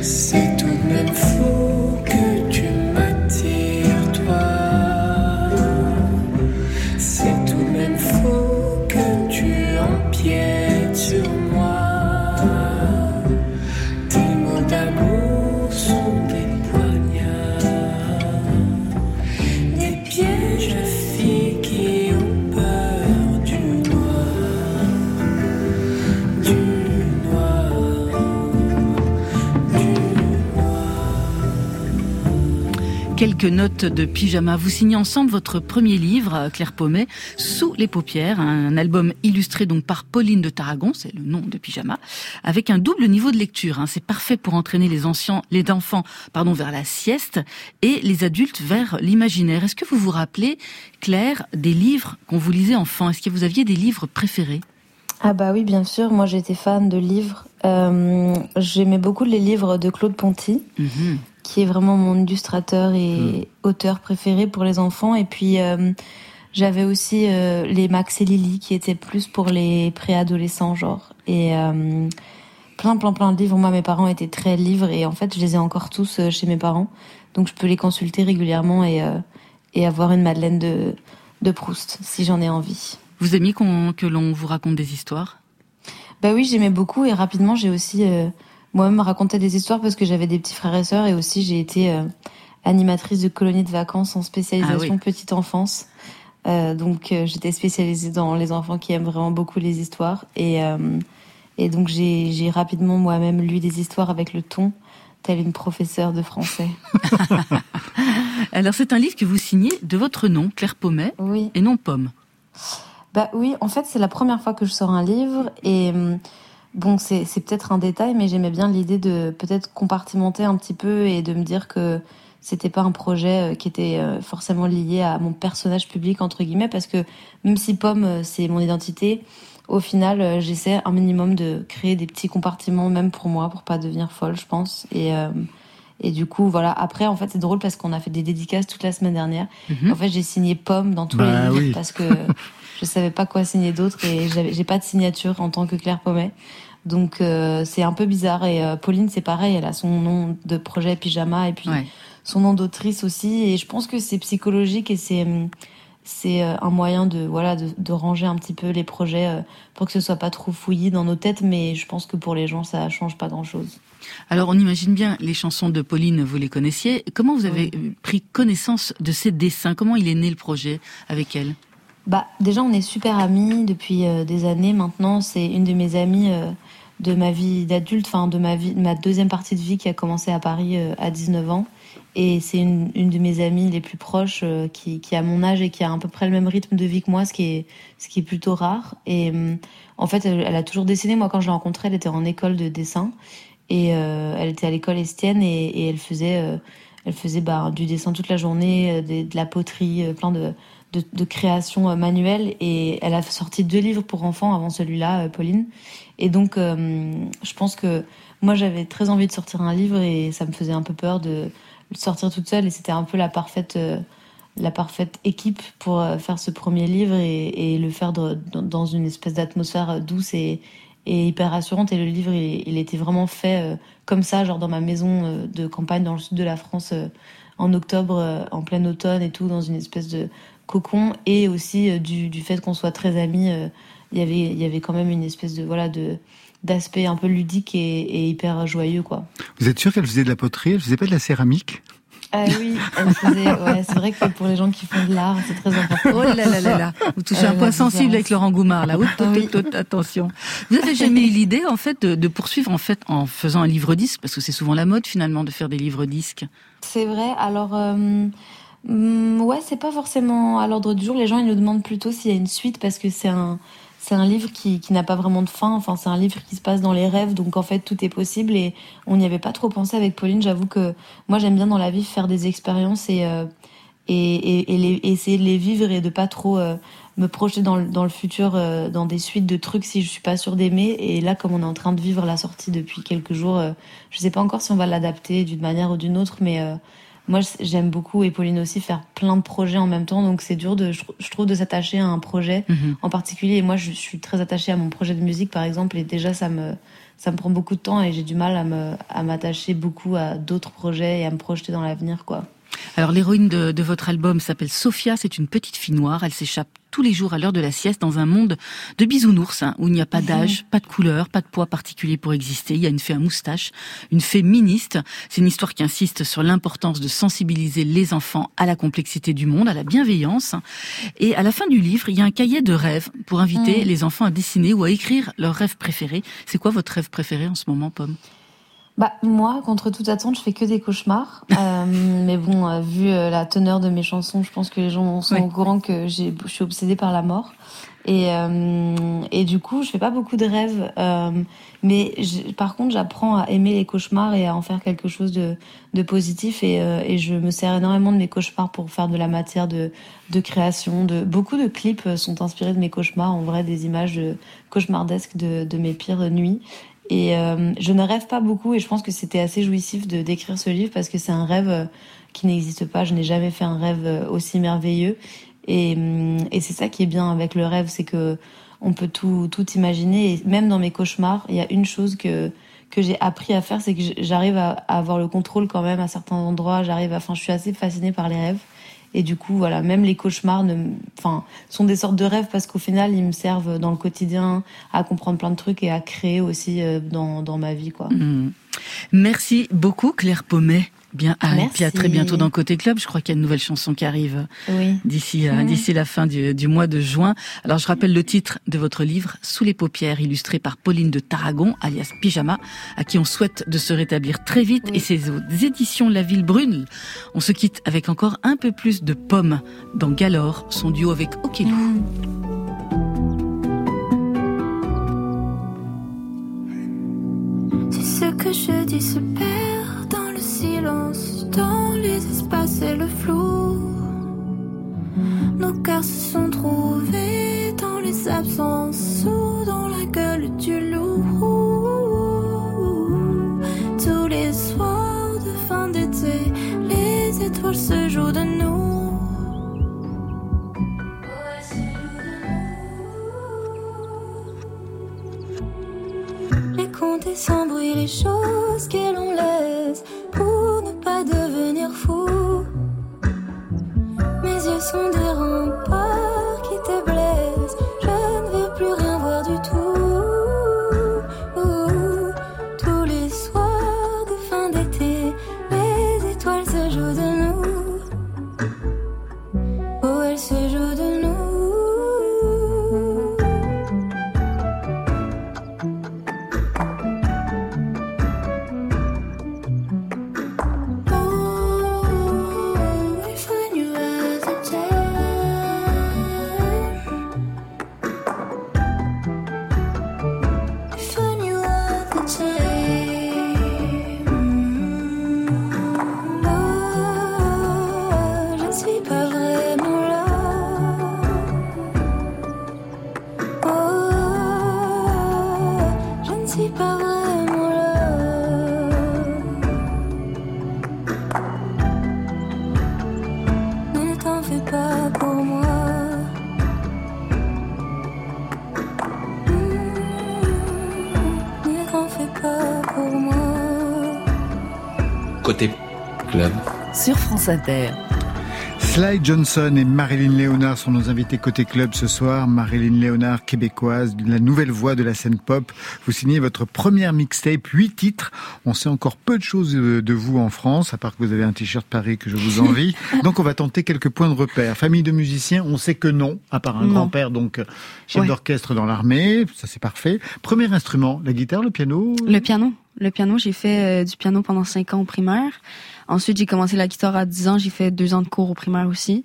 C'est tout de même fou
Quelques notes de pyjama. Vous signez ensemble votre premier livre, Claire Pommet, Sous les paupières, un album illustré donc par Pauline de Tarragon, c'est le nom de pyjama, avec un double niveau de lecture. hein. C'est parfait pour entraîner les anciens, les enfants, pardon, vers la sieste et les adultes vers l'imaginaire. Est-ce que vous vous rappelez, Claire, des livres qu'on vous lisait enfant? Est-ce que vous aviez des livres préférés?
Ah bah oui, bien sûr, moi j'étais fan de livres. Euh, J'aimais beaucoup les livres de Claude Ponty,
Mhm.
Qui est vraiment mon illustrateur et auteur préféré pour les enfants. Et puis euh, j'avais aussi euh, les Max et Lily, qui étaient plus pour les préadolescents, genre. Et euh, plein, plein, plein de livres. Moi, mes parents étaient très livres et en fait, je les ai encore tous euh, chez mes parents. Donc je peux les consulter régulièrement et, euh, et avoir une Madeleine de, de Proust, si j'en ai envie.
Vous aimiez qu'on- que l'on vous raconte des histoires?
Bah oui, j'aimais beaucoup et rapidement j'ai aussi euh, moi-même raconté des histoires parce que j'avais des petits frères et sœurs et aussi j'ai été euh, animatrice de colonies de vacances en spécialisation
Ah oui.
petite enfance. Euh, donc euh, j'étais spécialisée dans les enfants qui aiment vraiment beaucoup les histoires et et donc j'ai rapidement moi-même lu des histoires avec le ton telle une professeure de français.
Alors c'est un livre que vous signez de votre nom, Claire Pommet,
oui.
et non Pomme.
Bah oui, en fait, c'est la première fois que je sors un livre et bon, c'est peut-être un détail, mais j'aimais bien l'idée de peut-être compartimenter un petit peu et de me dire que c'était pas un projet euh, qui était euh, forcément lié à mon personnage public entre guillemets parce que même si Pomme euh, c'est mon identité, au final, j'essaie un minimum de créer des petits compartiments même pour moi pour pas devenir folle, je pense et euh, et du coup, voilà. Après, en fait, c'est drôle parce qu'on a fait des dédicaces toute la semaine dernière.
Mhm.
En fait, j'ai signé Pomme dans tous
Bah
les livres
oui.
parce que je savais pas quoi signer d'autre et j'ai pas de signature en tant que Claire Pommet. Donc euh, c'est un peu bizarre et euh, Pauline c'est pareil, elle a son nom de projet pyjama et puis
Ouais.
son nom d'autrice aussi et je pense que c'est psychologique et c'est c'est euh, un moyen de voilà de, de ranger un petit peu les projets pour que ce soit pas trop fouillis dans nos têtes mais je pense que pour les gens ça change pas grand chose.
Alors on imagine bien les chansons de Pauline, vous les connaissiez. Comment vous avez pris connaissance de ces dessins? Comment il est né le projet avec elle?
Bah déjà on est super amis depuis euh, des années maintenant. C'est une de mes amies euh, de ma vie d'adulte, enfin de ma vie, ma deuxième partie de vie qui a commencé à Paris euh, à 19 ans. Et c'est une, une de mes amies les plus proches qui, qui a mon âge et qui a à peu près le même rythme de vie que moi, ce qui est, ce qui est plutôt rare. Et en fait, elle, a toujours dessiné. Moi, quand je l'ai rencontrée, elle était en école de dessin et elle était à l'école Estienne et, elle faisait, elle faisait bah, du dessin toute la journée, de la poterie, plein de, de, créations euh, manuelles. Et elle a sorti deux livres pour enfants avant celui-là, euh, Pauline. Et donc, euh, je pense que moi, j'avais très envie de sortir un livre et ça me faisait un peu peur de sortir toute seule. Et c'était un peu la parfaite, la parfaite équipe pour faire ce premier livre et, le faire dans- une espèce d'atmosphère douce et, hyper rassurante. Et le livre, il, était vraiment fait comme ça, genre dans ma maison de campagne dans le sud de la France en octobre, en plein automne et tout, dans une espèce de cocon. Et aussi euh, du, du fait qu'on soit très amis, euh, il y avait, il y avait quand même une espèce de voilà de d'aspect un peu ludique et, et hyper joyeux quoi.
Vous êtes sûr qu'elle faisait de la poterie? Elle faisait pas de la céramique?
Ah oui, elle faisait. Ouais, c'est vrai que pour les gens qui font de l'art, c'est très important.
Oh là là là là Vous touchez
Euh,
un point
la
sensible avec Laurent Goumard là. Tout, attention. Vous avez jamais eu l'idée en fait de, de poursuivre en fait en faisant un livre disque parce que c'est souvent la mode finalement de faire des livres disques.
C'est vrai. Alors, euh, hum, ouais, c'est pas forcément à l'ordre du jour. Les gens, ils nous demandent plutôt s'il y a une suite parce que c'est un, c'est un livre qui, qui n'a pas vraiment de fin. Enfin, c'est un livre qui se passe dans les rêves, donc en fait, tout est possible. Et on n'y avait pas trop pensé avec Pauline. J'avoue que moi, j'aime bien dans la vie faire des expériences et euh, et, et, et essayer de les vivre et de pas trop euh, me projeter dans le, dans le futur, euh, dans des suites de trucs si je suis pas sûre d'aimer. Et là, comme on est en train de vivre la sortie depuis quelques jours, euh, je sais pas encore si on va l'adapter d'une manière ou d'une autre, mais euh, moi j'aime beaucoup et Pauline aussi faire plein de projets en même temps, donc c'est dur de, je, trouve, de s'attacher à un projet
Mhm.
en particulier. Et moi, je suis très attachée à mon projet de musique, par exemple, et déjà ça me ça me prend beaucoup de temps et j'ai du mal à me à m'attacher beaucoup à d'autres projets et à me projeter dans l'avenir, quoi.
Alors l'héroïne de, de votre album s'appelle Sophia, c'est une petite fille noire, elle s'échappe tous les jours à l'heure de la sieste dans un monde de bisounours hein, où il n'y a pas d'âge, pas de couleur, pas de poids particulier pour exister. Il y a une fée à moustache, une féministe. C'est une histoire qui insiste sur l'importance de sensibiliser les enfants à la complexité du monde, à la bienveillance. Et à la fin du livre, il y a un cahier de rêves pour inviter les enfants à dessiner ou à écrire leurs rêves préférés. C'est quoi votre rêve préféré en ce moment, Pomme?
Bah moi, contre toute attente, je fais que des cauchemars. Euh, mais bon, euh, vu euh, la teneur de mes chansons, je pense que les gens sont au courant que je suis obsédée par la mort. Et euh, et du coup, je fais pas beaucoup de rêves. Euh, mais par contre, j'apprends à aimer les cauchemars et à en faire quelque chose de de positif. Et euh, et je me sers énormément de mes cauchemars pour faire de la matière de de création. De beaucoup de clips sont inspirés de mes cauchemars. En vrai, des images de cauchemardesques de de mes pires nuits. Et euh, je ne rêve pas beaucoup et je pense que c'était assez jouissif de d'écrire ce livre parce que c'est un rêve euh, qui n'existe pas. Je n'ai jamais fait un rêve euh, aussi merveilleux. Et, hum, et c'est ça qui est bien avec le rêve, c'est que on peut tout tout imaginer. Et même dans mes cauchemars, il y a une chose que que j'ai appris à faire, c'est que j'arrive à, à avoir le contrôle quand même à certains endroits. J'arrive, à, enfin, je suis assez fascinée par les rêves. Et du coup, voilà, même les cauchemars ne, enfin, sont des sortes de rêves parce qu'au final, ils me servent dans le quotidien à comprendre plein de trucs et à créer aussi euh, dans, ma vie, quoi.
Mhm. Merci beaucoup Claire Pommet. Bien, ah, et puis à très bientôt dans Côté Club. Je crois qu'il y a une nouvelle chanson qui arrive
Oui.
d'ici euh, d'ici la fin du, du mois de juin. Alors je rappelle le titre de votre livre Sous les paupières, illustré par Pauline de Tarragon, alias Pyjama, à qui on souhaite de se rétablir très vite. Et ses aux éditions La Ville Brune. On se quitte avec encore un peu plus de pommes dans Galore, son duo avec Okelou.
Si ce que je dis se perd silence, dans les espaces et le flou, nos cœurs sont trouvés
France Inter.
Sly Johnson et Marilyn Léonard sont nos invités côté club ce soir. Marilyn Léonard, québécoise, la nouvelle voix de la scène pop. Vous signez votre première mixtape, huit titres. On sait encore peu de choses de de vous en France, à part que vous avez un t-shirt Paris que je vous envie. donc on va tenter quelques points de repère. Famille de musiciens, on sait que non, à part un grand-père, donc euh, chef
Ouais.
d'orchestre dans l'armée, ça c'est parfait. Premier instrument, la guitare, le piano?
Le piano. Le piano, j'ai fait euh, du piano pendant cinq ans au primaire. Ensuite, j'ai commencé la guitare à 10 ans. J'ai fait deux ans de cours au primaire aussi.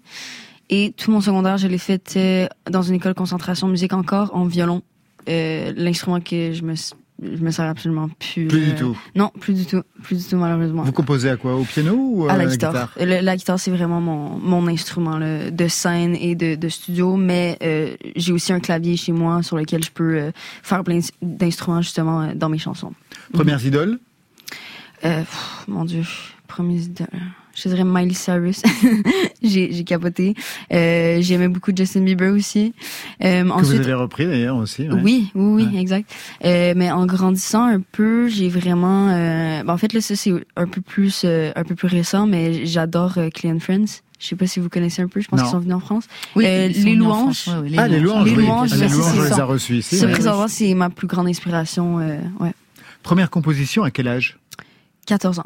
Et tout mon secondaire, je l'ai fait euh, dans une école de concentration musique encore, en violon. Euh, L'instrument que je me, je me sers absolument plus.
Plus du
euh,
tout.
Non, plus du tout. Plus du tout, malheureusement.
Vous composez à quoi? Au piano ou
à la guitare. Le- la guitare, c'est vraiment mon, mon instrument là, de scène et de, de studio, mais euh, j'ai aussi un clavier chez moi sur lequel je peux euh, faire plein d'instruments justement dans mes chansons.
Premières idoles?
Euh, pff, mon Dieu, Je dirais Miley Cyrus. j'ai capoté. Euh, J'aimais beaucoup Justin Bieber aussi. Euh,
Que
ensuite,
vous avez repris d'ailleurs aussi. ouais.
oui, oui, oui, exact. Euh, mais en grandissant un peu, j'ai vraiment. Euh, ben, en fait, là, ça c'est un peu plus, euh, un peu plus récent, mais j'adore euh, Clean Friends. Je sais pas si vous connaissez un peu. Je pense qu'ils sont venus en France.
Oui,
Euh, les louanges.
France, ouais, ouais, les
Ah, les louanges,
Les
oui.
louanges,
Ah, les
ça,
louanges,
c'est
on les
ça.
a reçus ici.
Ça,
ouais.
présentement, c'est ma plus grande inspiration. Euh, ouais.
Première composition, à quel âge?
14 ans.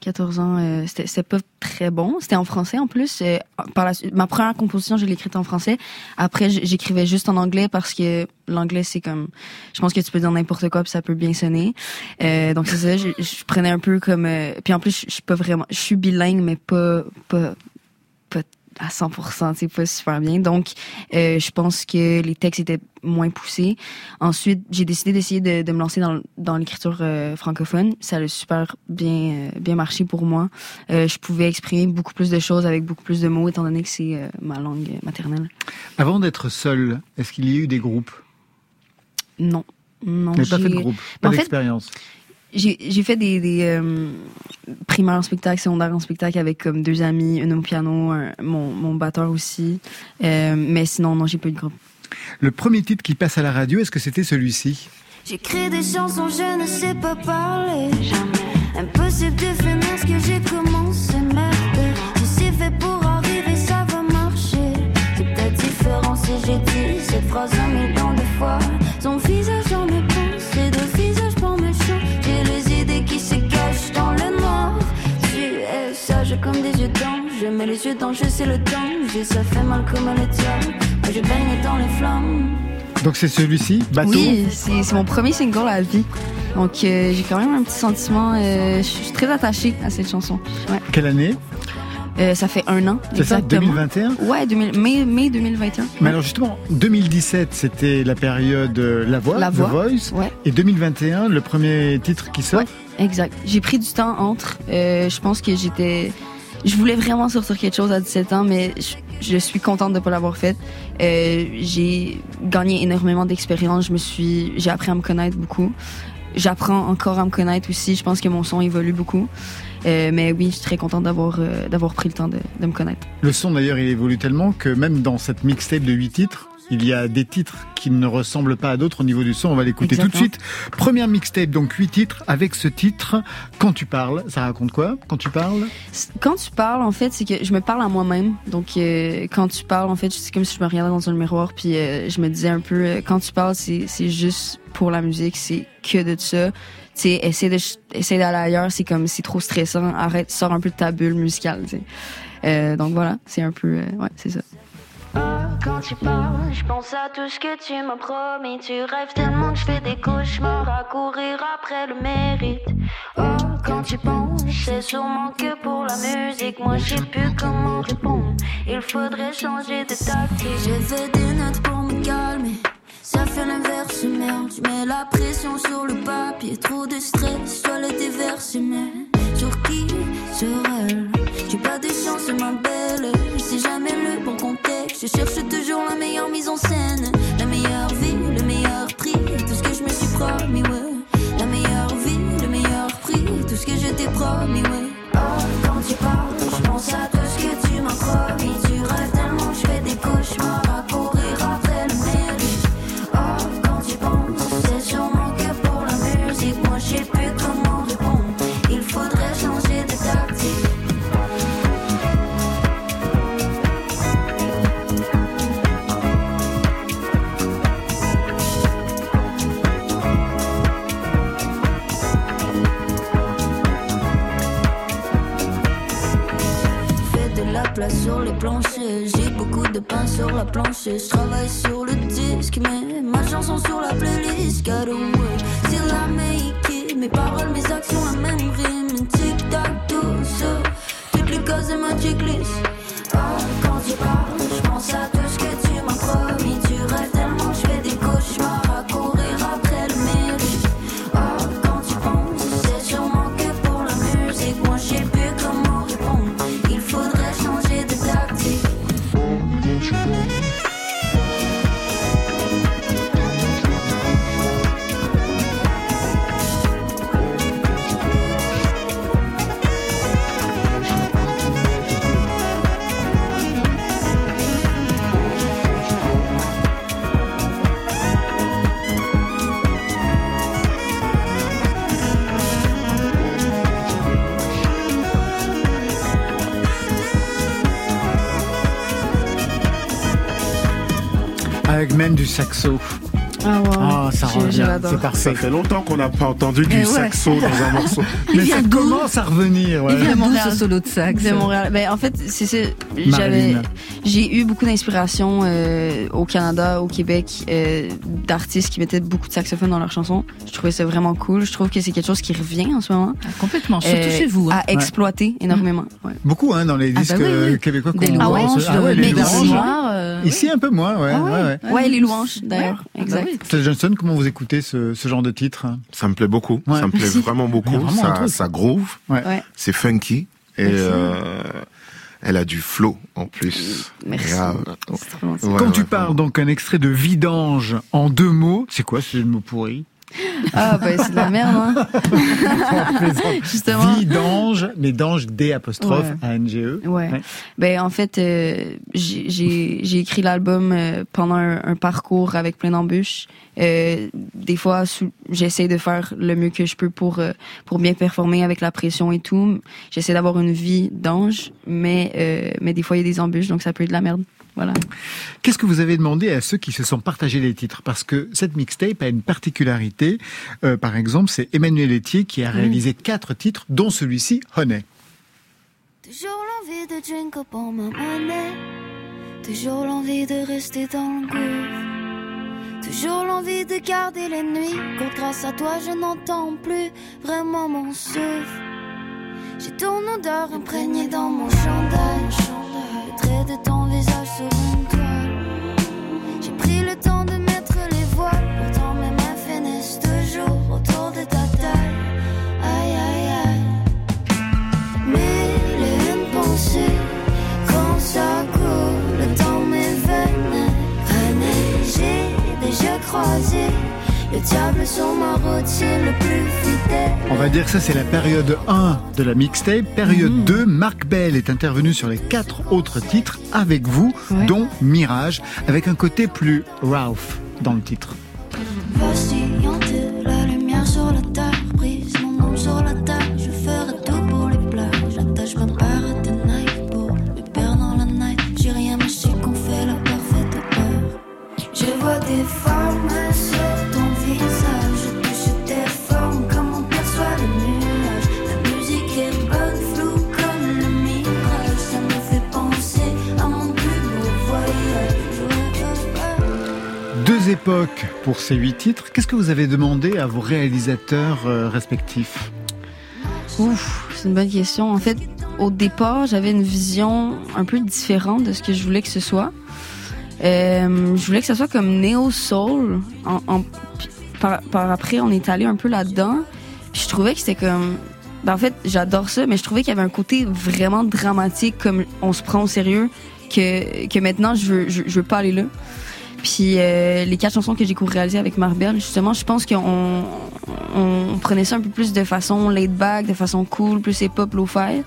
Ouais. 14 ans, euh, c'était pas très bon. C'était en français en plus. Euh, par la, ma première composition, je l'ai écrite en français. Après, j'écrivais juste en anglais parce que l'anglais, c'est comme... Je pense que tu peux dire n'importe quoi puis ça peut bien sonner. Euh, donc c'est ça, je, je prenais un peu comme... euh, puis en plus, je, je suis pas vraiment... Je suis bilingue, mais pas... pas, pas à 100%, c'est pas super bien. Donc, euh, je pense que les textes étaient moins poussés. Ensuite, j'ai décidé d'essayer de, de me lancer dans, dans l'écriture euh, francophone. Ça a super bien, euh, bien marché pour moi. Je pouvais exprimer beaucoup plus de choses avec beaucoup plus de mots, étant donné que c'est ma langue maternelle.
Avant d'être seul, est-ce qu'il y a eu des groupes?
Non. Non,
pas fait de groupe, pas d'expérience.
J'ai fait des, des euh, primaires en spectacle, secondaires en spectacle avec comme deux amis, une au piano, un- mon, mon batteur aussi. Euh, mais sinon, non, j'ai pas eu de groupe.
Le premier titre qui passe à la radio, est-ce que c'était celui-ci?
J'écris des chansons, je ne sais pas parler. Impossible de finir ce que j'ai
les yeux dans je c'est le danger. Ça fait mal comme le diable. Mais je baigne dans les flammes.
Donc c'est celui-ci, Bateau.
Oui, c'est c'est mon premier single à la vie. Donc euh, j'ai quand même un petit sentiment. euh, je suis très attachée à cette chanson. Ouais.
Quelle année
Euh, ça fait un an.
C'est ça,
exactement.
2021
Ouais, 2000, mai, mai 2021.
Mais alors justement, 2017, c'était la période euh, La Voix,
La
The
Voix,
Voice.
ouais.
Et 2021, le premier titre qui sort.
Exact. J'ai pris du temps entre. Euh, je pense que j'étais. Je voulais vraiment sortir quelque chose à 17 ans, mais je, suis contente de ne pas l'avoir fait. Euh, j'ai gagné énormément d'expérience. Je me suis, j'ai appris à me connaître beaucoup. J'apprends encore à me connaître aussi. Je pense que mon son évolue beaucoup. Euh, mais oui, je suis très contente d'avoir euh, d'avoir pris le temps de, de me connaître.
Le son d'ailleurs, il évolue tellement que même dans cette mixtape de 8 titres, il y a des titres qui ne ressemblent pas à d'autres au niveau du son. On va l'écouter tout de suite. Première mixtape, donc 8 titres, avec ce titre, Quand tu parles. Ça raconte quoi? Quand tu parles?
Quand tu parles, en fait, c'est que je me parle à moi-même. Donc, euh, quand tu parles, en fait, c'est comme si je me regardais dans un miroir, puis euh, je me disais un peu, euh, quand tu parles, c'est juste pour la musique, c'est que de ça. Tu sais, essaie d'aller ailleurs, c'est comme c'est trop stressant. Arrête, sors un peu de ta bulle musicale. Tu sais. Donc voilà, c'est un peu, ouais, c'est ça.
Quand tu parles, je pense à tout ce que tu m'as promis. Tu rêves tellement que je fais des cauchemars à courir après le mérite. Oh, quand tu penses, c'est sûrement que pour la musique. Moi, je sais plus comment répondre. Il faudrait changer de tactique. J'ai fait des notes pour me calmer. Ça fait l'inverse, merde. Je mets la pression sur le papier. Trop de stress, je le déverser, mais sur qui Sur elle. J'ai pas de chance, ma belle. C'est jamais le bon. Je cherche toujours la meilleure mise en scène. La meilleure vie, le meilleur prix. Tout ce que je me suis promis, ouais. La meilleure vie, le meilleur prix. Tout ce que je t'ai promis, ouais. Oh, quand tu parles, je pense à tout ce que tu m'as promis. Sur les planchers. J'ai beaucoup de pain sur la planche. Je travaille sur le disque, mais ma chanson sur la playlist. Got away, c'est la make it. Mes paroles, mes actions, la même rime. Tic tac, tout ça. Toutes les cases de ma checklist. Oh, quand tu parles, je pense à tout ce que tu m'as promis.
Même du saxo.
Ah, wow.
Ah, ça revient, c'est parfait.
Ça fait longtemps qu'on n'a pas entendu du
Eh ouais.
saxo dans un morceau.
Mais ça commence à revenir. ouais.
Il vient
De
d'où
Montréal.
ce solo de sax
De Montréal. Ben, en fait, c'est ça. J'avais. J'ai eu beaucoup d'inspiration euh, au Canada, au Québec, euh, d'artistes qui mettaient beaucoup de saxophones dans leurs chansons. Je trouvais ça vraiment cool. Je trouve que c'est quelque chose qui revient en ce moment.
Ah, Complètement, surtout
Euh,
chez vous. hein.
À exploiter énormément. Ouais.
Beaucoup hein, dans les
Ah
disques
bah oui, oui.
euh, québécois
Des
qu'on voit.
louanges,
Ah ouais,
de-
les
mais
des
louanges.
ici-
noirs, euh,
Ici un peu moins, ouais.
Ah
ouais,
ouais.
ouais.
Ouais, les louanges, d'ailleurs.
Ah bah
exact.
oui.
Johnson, comment vous écoutez ce, ce genre de titre hein?
Ça me plaît beaucoup.
Ouais.
Ça me plaît vraiment beaucoup.
Vraiment
ça, ça groove.
Ouais.
Ouais.
C'est funky. Et euh, elle a du flow en plus.
Merci.
Ouais,
Quand
ouais,
tu parles, donc un extrait de Vidange en deux mots, c'est quoi ce mot pourri?
Ah, ben, c'est de la merde, hein. Justement.
Vidange, mais dange D apostrophe
Ouais.
A-N-G-E.
Ouais. Ben en fait, euh, j'ai- écrit l'album euh, pendant un, un parcours avec plein d'embûches. Euh, des fois, j'essaie de faire le mieux que je peux pour euh, pour bien performer avec la pression et tout. J'essaie d'avoir une vie d'ange, mais mais des fois il y a des embûches, donc ça peut être de la merde. Voilà.
Qu'est-ce que vous avez demandé à ceux qui se sont partagés les titres? Parce que cette mixtape a une particularité. Euh, par exemple, c'est Emmanuel Etier qui a réalisé quatre titres, dont celui-ci, Honey.
Toujours l'envie l'envie de drink up on my money. Toujours l'envie de rester dans le gouffre. Toujours l'envie de garder les nuits. Quand grâce à toi je n'entends plus vraiment mon souffle. J'ai ton odeur imprégnée dans mon chandail. Le trait de ton visage sur une toile. J'ai pris le temps de mettre les voiles. Pourtant mes mains finissent toujours autour de ta taille. Aïe aïe aïe. Mille et une pensées quand ça dans mes veines. Année, j'ai déjà croisé le diable sur ma routine le plus fidèle.
On va dire que ça c'est la période 1 de la mixtape. Période 2, Marc Bell est intervenu sur les quatre autres titres avec vous, dont Mirage, avec un côté plus Ralph dans le titre.
Pour
ces huit titres. Qu'est-ce que vous avez demandé à vos réalisateurs euh, respectifs?
C'est une bonne question. En fait, au départ, j'avais une vision un peu différente de ce que je voulais que ce soit. Euh, je voulais que ce soit comme Neo Soul. Par, après, on est allé un peu là-dedans. Je trouvais que c'était comme. ben, en fait, j'adore ça, mais je trouvais qu'il y avait un côté vraiment dramatique, comme on se prend au sérieux, que, que maintenant je veux, je, je veux pas aller là. Puis euh, les quatre chansons que j'ai co-réalisées avec Marbelle, justement, je pense qu'on on prenait ça un peu plus de façon laid back, de façon cool, plus hip-hop, lo-fi.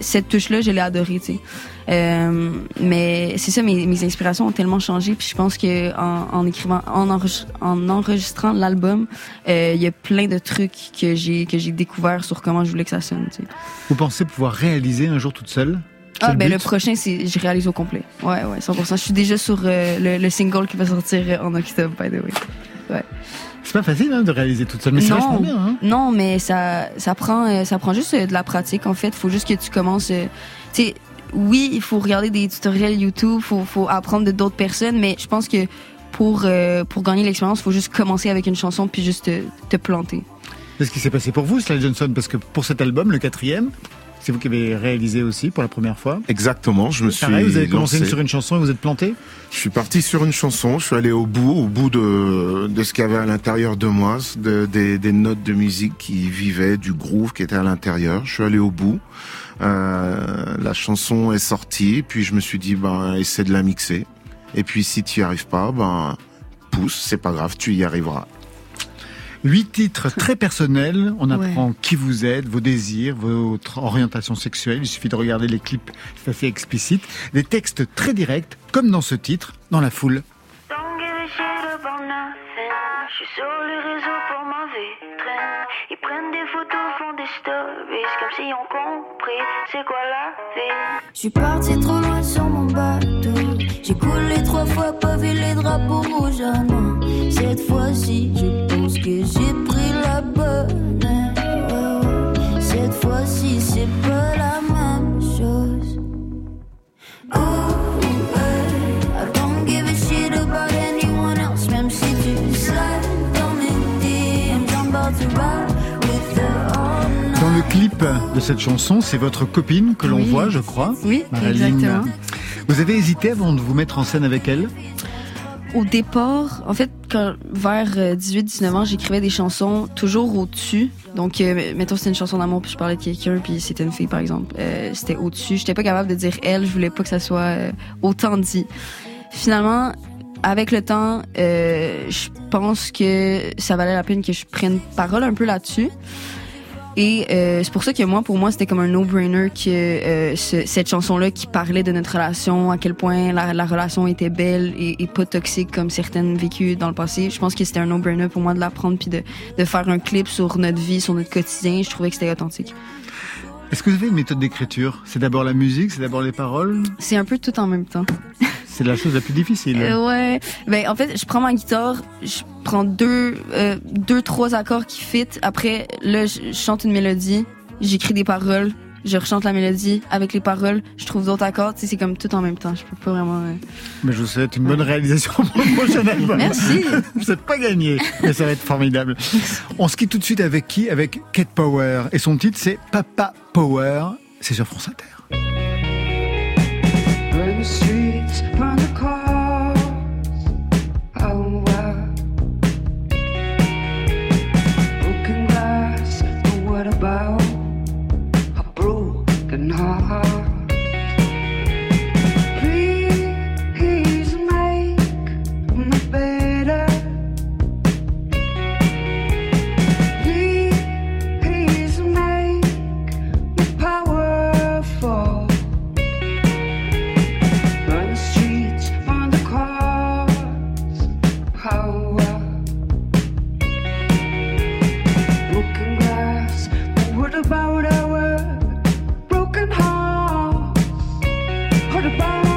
Cette touche-là, je l'ai adorée, tu sais. Euh, mais c'est ça, mes, mes inspirations ont tellement changé. Puis je pense que en, écrivant, en, enregistrant l'album, euh, il y a plein de trucs que j'ai que j'ai découvert sur comment je voulais que ça sonne. Tu sais.
Vous pensez pouvoir réaliser un jour toute seule?
Ah ben
but?
le prochain, c'est je réalise au complet. Ouais ouais, 100%. Je suis déjà sur euh, le, le single qui va sortir euh, en octobre, by the way. Ouais.
C'est pas facile hein, de réaliser toute seule, mais c'est vachement bien. Hein
Non, mais ça, ça prend, euh, ça prend juste de la pratique. En fait, faut juste que tu commences. euh, tu sais, oui, il faut regarder des tutoriels YouTube, faut, faut apprendre de d'autres personnes, mais je pense que pour euh, pour gagner l'expérience, faut juste commencer avec une chanson puis juste te, te planter.
C'est ce qui s'est passé pour vous, Sly Johnson, parce que pour cet album, le quatrième, c'est vous qui avez réalisé aussi pour la première fois.
Exactement, je me suis
Pareil, vous avez commencé
lancé.
sur une chanson et vous êtes planté
Je suis parti sur une chanson, je suis allé au bout, au bout de, de ce qu'il y avait à l'intérieur de moi, de, des, des notes de musique qui vivaient, du groove qui était à l'intérieur. Je suis allé au bout. Euh, la chanson est sortie, puis je me suis dit, ben, essaie de la mixer. Et puis si tu y arrives pas, ben, pousse, c'est pas grave, tu y arriveras.
Huit titres très personnels. On
Ouais.
apprend qui vous êtes, vos désirs, votre orientation sexuelle. Il suffit de regarder les clips, c'est assez explicite. Des textes très directs, comme dans ce titre, dans la foule.
Don't give a shit about nothing. Je suis sur les réseaux pour ma vitrine. Ils prennent des photos, font des stories, comme s'ils ont compris c'est quoi la vie. Je suis parti trop loin sur mon bateau. J'ai coulé trois fois, pas vu les drapeaux rouges. Ah non, cette fois-ci, je pense que j'ai pris la bonne. Cette fois-ci, c'est pas la même chose. Oh, ouais. I don't give a shit about anyone else, même si tu slide dans mes DMs. I'm about to ride with the all.
Dans le clip de cette chanson, c'est votre copine que l'on
Oui.
voit, je crois.
Oui,
Marilyn.
exactement.
Vous avez hésité avant de vous mettre en scène avec elle?
Au départ, en fait, quand, vers 18-19 ans, j'écrivais des chansons toujours au-dessus. Donc, euh, mettons, c'était une chanson d'amour, puis je parlais de quelqu'un, puis c'était une fille, par exemple. Euh, c'était au-dessus. J'étais pas capable de dire elle, je voulais pas que ça soit euh, autant dit. Finalement, avec le temps, euh, je pense que ça valait la peine que je prenne parole un peu là-dessus. Et euh, c'est pour ça que moi, pour moi, c'était comme un no-brainer que euh, ce- cette chanson-là qui parlait de notre relation, à quel point la, la relation était belle et, et pas toxique comme certaines vécues dans le passé. Je pense que c'était un no-brainer pour moi de la prendre puis de, de faire un clip sur notre vie, sur notre quotidien. Je trouvais que c'était authentique.
Est-ce que vous avez une méthode d'écriture? C'est d'abord la musique, c'est d'abord les paroles?
C'est un peu tout en même temps.
C'est la chose la plus difficile.
Euh, ouais. Ben en fait, je prends ma guitare, je prends deux, euh, deux, trois accords qui fit. Après, là, je, je chante une mélodie, j'écris des paroles, je rechante la mélodie avec les paroles, je trouve d'autres accords, tu sais, c'est comme tout en même temps. Je peux pas vraiment. euh,
Mais je vous souhaite une bonne réalisation pour le prochain album.
Merci.
Vous n'êtes pas gagné, mais ça va être formidable. On se quitte tout de suite avec qui? Avec Kate Power. Et son titre, c'est Papa Power. C'est sur France Inter.
The how
goodbye.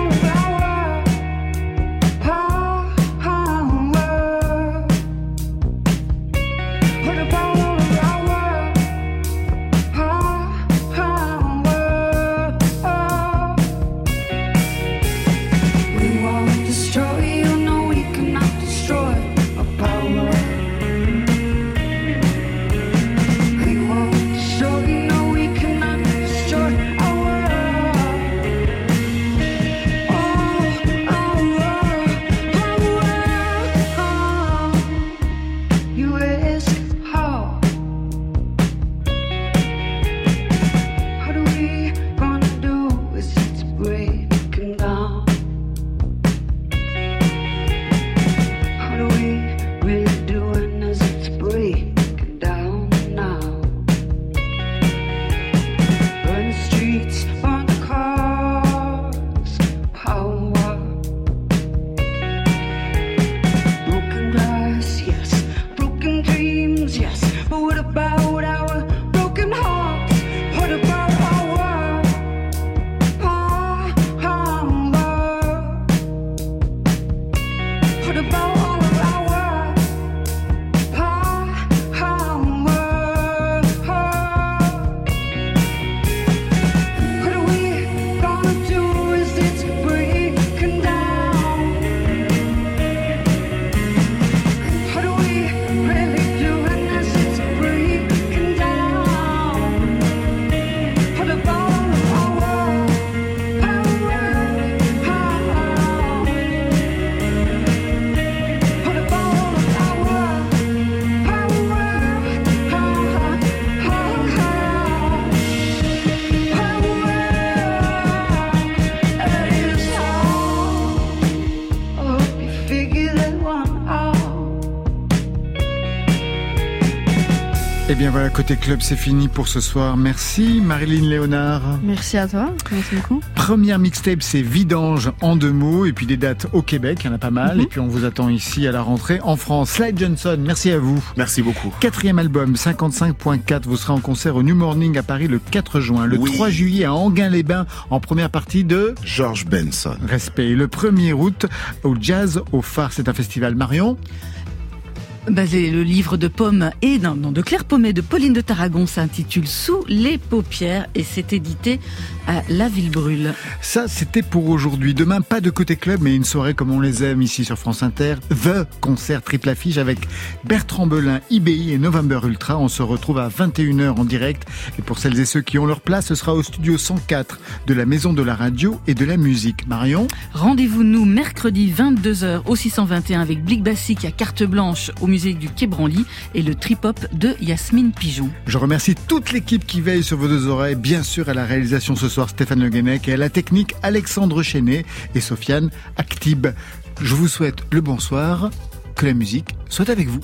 Voilà, côté club, c'est fini pour ce soir. Merci Marilyn Léonard.
Merci à toi. Merci beaucoup.
Première mixtape, c'est Vidange en deux mots. Et puis des dates au Québec, il y en a pas mal.
Mhm.
Et puis on vous attend ici à la rentrée en France. Slide Johnson, merci à vous.
Merci beaucoup.
Quatrième album, 55.4. Vous serez en concert au New Morning à Paris le 4 juin. Le 3 juillet à Anguin-les-Bains en première partie de
George Benson.
Respect. Et le 1er août au Jazz au Phare. C'est un festival Marion.
Basé le livre de Pomme et non, non, de Claire Pommet de Pauline de Tarragon s'intitule Sous les paupières et c'est édité à La Ville Brûle.
Ça, c'était pour aujourd'hui. Demain, pas de côté club, mais une soirée comme on les aime ici sur France Inter. The concert triple affiche avec Bertrand Belin, IBI et November Ultra. On se retrouve à 21h en direct. Et pour celles et ceux qui ont leur place, ce sera au studio 104 de la Maison de la Radio et de la Musique. Marion?
Rendez-vous nous mercredi 22h au 621 avec Blic Bassic à carte blanche au musée du Quai et le trip-hop de Yasmine Pigeon.
Je remercie toute l'équipe qui veille sur vos deux oreilles. Bien sûr, à la réalisation ce soir, Stéphane Le Guenec et à la technique, Alexandre Chenet et Sofiane Actib. Je vous souhaite le bonsoir. Que la musique soit avec vous.